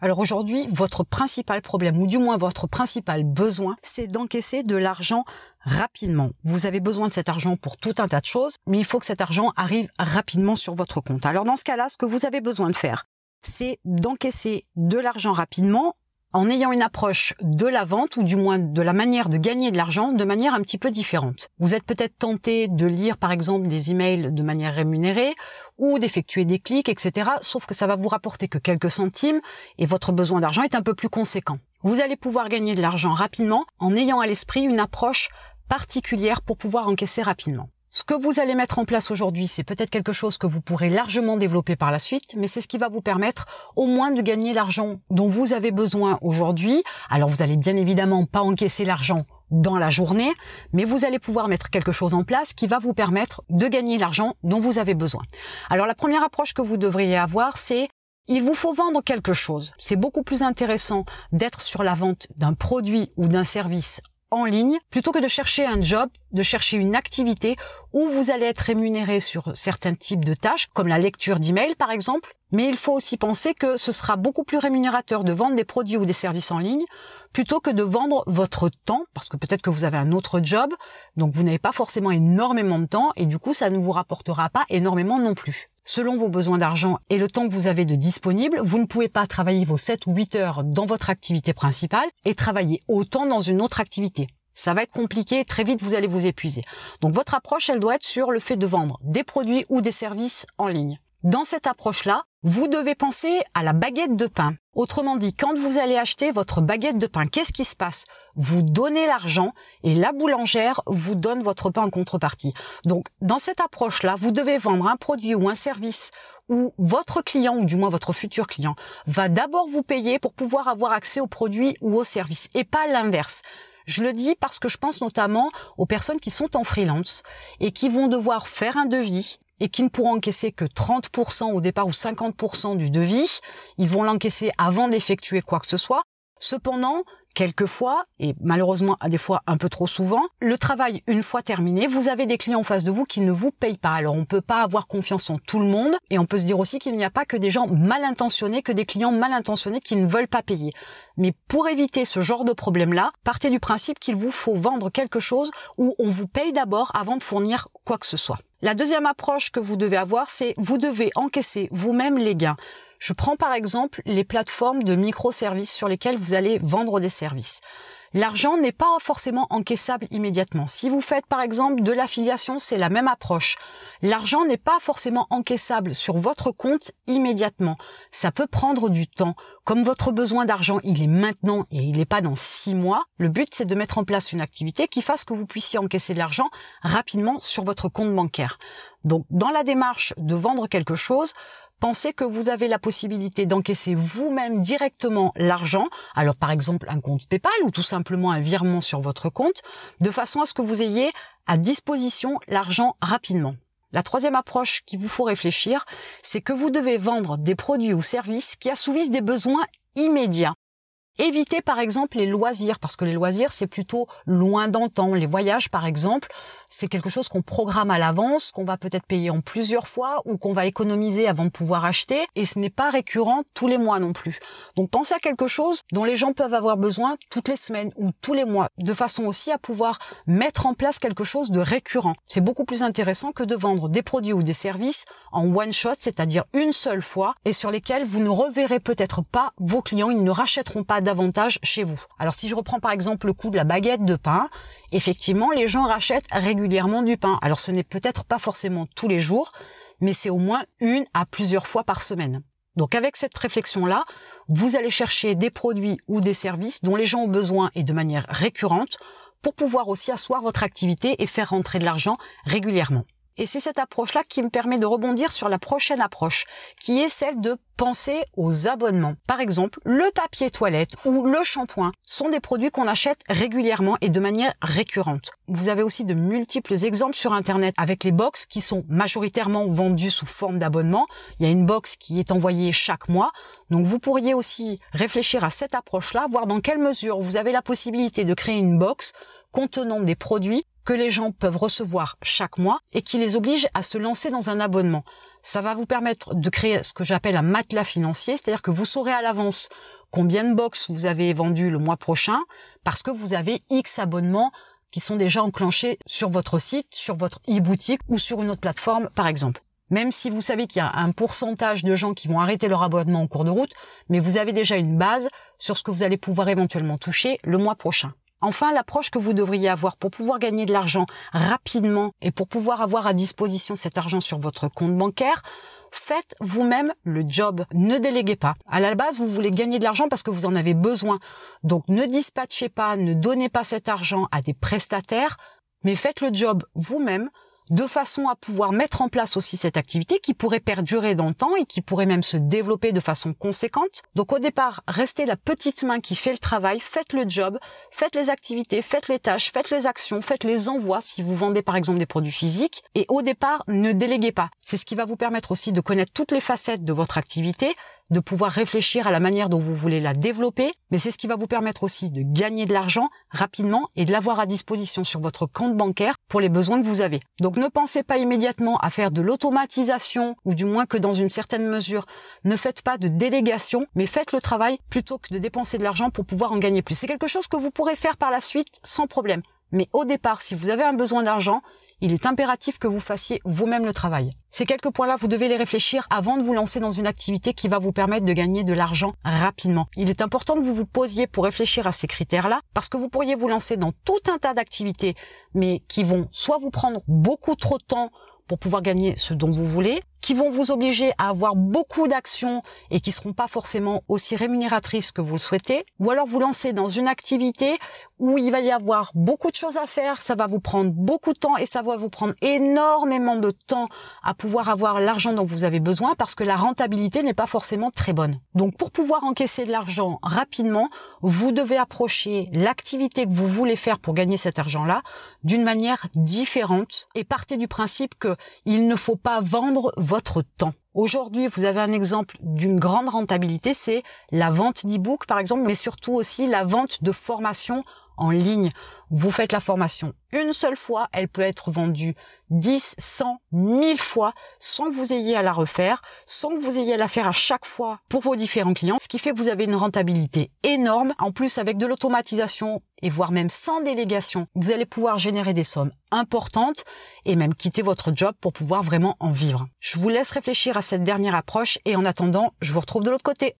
Alors aujourd'hui, votre principal problème, ou du moins votre principal besoin, c'est d'encaisser de l'argent rapidement. Vous avez besoin de cet argent pour tout un tas de choses, mais il faut que cet argent arrive rapidement sur votre compte. Alors dans ce cas-là, ce que vous avez besoin de faire, c'est d'encaisser de l'argent rapidement en ayant une approche de la vente ou du moins de la manière de gagner de l'argent de manière un petit peu différente. Vous êtes peut-être tenté de lire par exemple des emails de manière rémunérée ou d'effectuer des clics, etc. Sauf que ça va vous rapporter que quelques centimes et votre besoin d'argent est un peu plus conséquent. Vous allez pouvoir gagner de l'argent rapidement en ayant à l'esprit une approche particulière pour pouvoir encaisser rapidement. Ce que vous allez mettre en place aujourd'hui, c'est peut-être quelque chose que vous pourrez largement développer par la suite, mais c'est ce qui va vous permettre au moins de gagner l'argent dont vous avez besoin aujourd'hui. Alors vous allez bien évidemment pas encaisser l'argent dans la journée, mais vous allez pouvoir mettre quelque chose en place qui va vous permettre de gagner l'argent dont vous avez besoin. Alors la première approche que vous devriez avoir, c'est il vous faut vendre quelque chose. C'est beaucoup plus intéressant d'être sur la vente d'un produit ou d'un service en ligne plutôt que de chercher un job, de chercher une activité où vous allez être rémunéré sur certains types de tâches, comme la lecture d'emails par exemple. Mais il faut aussi penser que ce sera beaucoup plus rémunérateur de vendre des produits ou des services en ligne plutôt que de vendre votre temps, parce que peut-être que vous avez un autre job, donc vous n'avez pas forcément énormément de temps et du coup ça ne vous rapportera pas énormément non plus selon vos besoins d'argent et le temps que vous avez de disponible, vous ne pouvez pas travailler vos 7 ou 8 heures dans votre activité principale et travailler autant dans une autre activité. Ça va être compliqué, très vite vous allez vous épuiser. Donc votre approche, elle doit être sur le fait de vendre des produits ou des services en ligne. Dans cette approche-là, vous devez penser à la baguette de pain. Autrement dit, quand vous allez acheter votre baguette de pain, qu'est-ce qui se passe? Vous donnez l'argent et la boulangère vous donne votre pain en contrepartie. Donc, dans cette approche-là, vous devez vendre un produit ou un service où votre client, ou du moins votre futur client, va d'abord vous payer pour pouvoir avoir accès au produit ou au service, et pas l'inverse. Je le dis parce que je pense notamment aux personnes qui sont en freelance et qui vont devoir faire un devis et qui ne pourront encaisser que 30% au départ ou 50% du devis. Ils vont l'encaisser avant d'effectuer quoi que ce soit. Cependant, quelquefois, et malheureusement à des fois un peu trop souvent, le travail une fois terminé, vous avez des clients en face de vous qui ne vous payent pas. Alors on ne peut pas avoir confiance en tout le monde et on peut se dire aussi qu'il n'y a pas que des gens mal intentionnés, que des clients mal intentionnés qui ne veulent pas payer. Mais pour éviter ce genre de problème-là, partez du principe qu'il vous faut vendre quelque chose où on vous paye d'abord avant de fournir quoi que ce soit. La deuxième approche que vous devez avoir, c'est vous devez encaisser vous-même les gains. Je prends par exemple les plateformes de microservices sur lesquelles vous allez vendre des services. L'argent n'est pas forcément encaissable immédiatement. Si vous faites par exemple de l'affiliation, c'est la même approche. L'argent n'est pas forcément encaissable sur votre compte immédiatement. Ça peut prendre du temps. Comme votre besoin d'argent, il est maintenant et il n'est pas dans six mois, le but c'est de mettre en place une activité qui fasse que vous puissiez encaisser de l'argent rapidement sur votre compte bancaire. Donc dans la démarche de vendre quelque chose, pensez que vous avez la possibilité d'encaisser vous-même directement l'argent, alors par exemple un compte PayPal ou tout simplement un virement sur votre compte, de façon à ce que vous ayez à disposition l'argent rapidement. La troisième approche qu'il vous faut réfléchir, c'est que vous devez vendre des produits ou services qui assouvissent des besoins immédiats. Évitez par exemple les loisirs, parce que les loisirs c'est plutôt loin temps. Les voyages par exemple, c'est quelque chose qu'on programme à l'avance, qu'on va peut-être payer en plusieurs fois ou qu'on va économiser avant de pouvoir acheter, et ce n'est pas récurrent tous les mois non plus. Donc pensez à quelque chose dont les gens peuvent avoir besoin toutes les semaines ou tous les mois, de façon aussi à pouvoir mettre en place quelque chose de récurrent. C'est beaucoup plus intéressant que de vendre des produits ou des services en one shot, c'est-à-dire une seule fois, et sur lesquels vous ne reverrez peut-être pas vos clients, ils ne rachèteront pas davantage chez vous. Alors si je reprends par exemple le coup de la baguette de pain, effectivement les gens rachètent régulièrement du pain. Alors ce n'est peut-être pas forcément tous les jours, mais c'est au moins une à plusieurs fois par semaine. Donc avec cette réflexion-là, vous allez chercher des produits ou des services dont les gens ont besoin et de manière récurrente pour pouvoir aussi asseoir votre activité et faire rentrer de l'argent régulièrement. Et c'est cette approche-là qui me permet de rebondir sur la prochaine approche, qui est celle de penser aux abonnements. Par exemple, le papier toilette ou le shampoing sont des produits qu'on achète régulièrement et de manière récurrente. Vous avez aussi de multiples exemples sur Internet avec les box qui sont majoritairement vendus sous forme d'abonnement. Il y a une box qui est envoyée chaque mois. Donc vous pourriez aussi réfléchir à cette approche-là, voir dans quelle mesure vous avez la possibilité de créer une box contenant des produits que les gens peuvent recevoir chaque mois et qui les oblige à se lancer dans un abonnement. Ça va vous permettre de créer ce que j'appelle un matelas financier, c'est-à-dire que vous saurez à l'avance combien de box vous avez vendu le mois prochain parce que vous avez X abonnements qui sont déjà enclenchés sur votre site, sur votre e-boutique ou sur une autre plateforme par exemple. Même si vous savez qu'il y a un pourcentage de gens qui vont arrêter leur abonnement en cours de route, mais vous avez déjà une base sur ce que vous allez pouvoir éventuellement toucher le mois prochain. Enfin, l'approche que vous devriez avoir pour pouvoir gagner de l'argent rapidement et pour pouvoir avoir à disposition cet argent sur votre compte bancaire, faites vous-même le job. Ne déléguez pas. À la base, vous voulez gagner de l'argent parce que vous en avez besoin. Donc ne dispatchez pas, ne donnez pas cet argent à des prestataires, mais faites le job vous-même de façon à pouvoir mettre en place aussi cette activité qui pourrait perdurer dans le temps et qui pourrait même se développer de façon conséquente. Donc au départ, restez la petite main qui fait le travail, faites le job, faites les activités, faites les tâches, faites les actions, faites les envois si vous vendez par exemple des produits physiques et au départ, ne déléguez pas. C'est ce qui va vous permettre aussi de connaître toutes les facettes de votre activité, de pouvoir réfléchir à la manière dont vous voulez la développer, mais c'est ce qui va vous permettre aussi de gagner de l'argent rapidement et de l'avoir à disposition sur votre compte bancaire pour les besoins que vous avez. Donc ne pensez pas immédiatement à faire de l'automatisation ou du moins que dans une certaine mesure, ne faites pas de délégation, mais faites le travail plutôt que de dépenser de l'argent pour pouvoir en gagner plus. C'est quelque chose que vous pourrez faire par la suite sans problème. Mais au départ, si vous avez un besoin d'argent, il est impératif que vous fassiez vous-même le travail. Ces quelques points-là, vous devez les réfléchir avant de vous lancer dans une activité qui va vous permettre de gagner de l'argent rapidement. Il est important que vous vous posiez pour réfléchir à ces critères-là, parce que vous pourriez vous lancer dans tout un tas d'activités, mais qui vont soit vous prendre beaucoup trop de temps pour pouvoir gagner ce dont vous voulez, qui vont vous obliger à avoir beaucoup d'actions et qui seront pas forcément aussi rémunératrices que vous le souhaitez, ou alors vous lancer dans une activité où il va y avoir beaucoup de choses à faire, ça va vous prendre beaucoup de temps et ça va vous prendre énormément de temps à pouvoir avoir l'argent dont vous avez besoin parce que la rentabilité n'est pas forcément très bonne. Donc pour pouvoir encaisser de l'argent rapidement, vous devez approcher l'activité que vous voulez faire pour gagner cet argent-là d'une manière différente et partez du principe que il ne faut pas vendre votre temps. Aujourd'hui, vous avez un exemple d'une grande rentabilité, c'est la vente d'e-book par exemple, mais surtout aussi la vente de formation en ligne. Vous faites la formation une seule fois, elle peut être vendue 10, 100, 1000 fois sans que vous ayez à la refaire, sans que vous ayez à la faire à chaque fois pour vos différents clients, ce qui fait que vous avez une rentabilité énorme. En plus, avec de l'automatisation et voire même sans délégation, vous allez pouvoir générer des sommes importantes et même quitter votre job pour pouvoir vraiment en vivre. Je vous laisse réfléchir à cette dernière approche et en attendant, je vous retrouve de l'autre côté.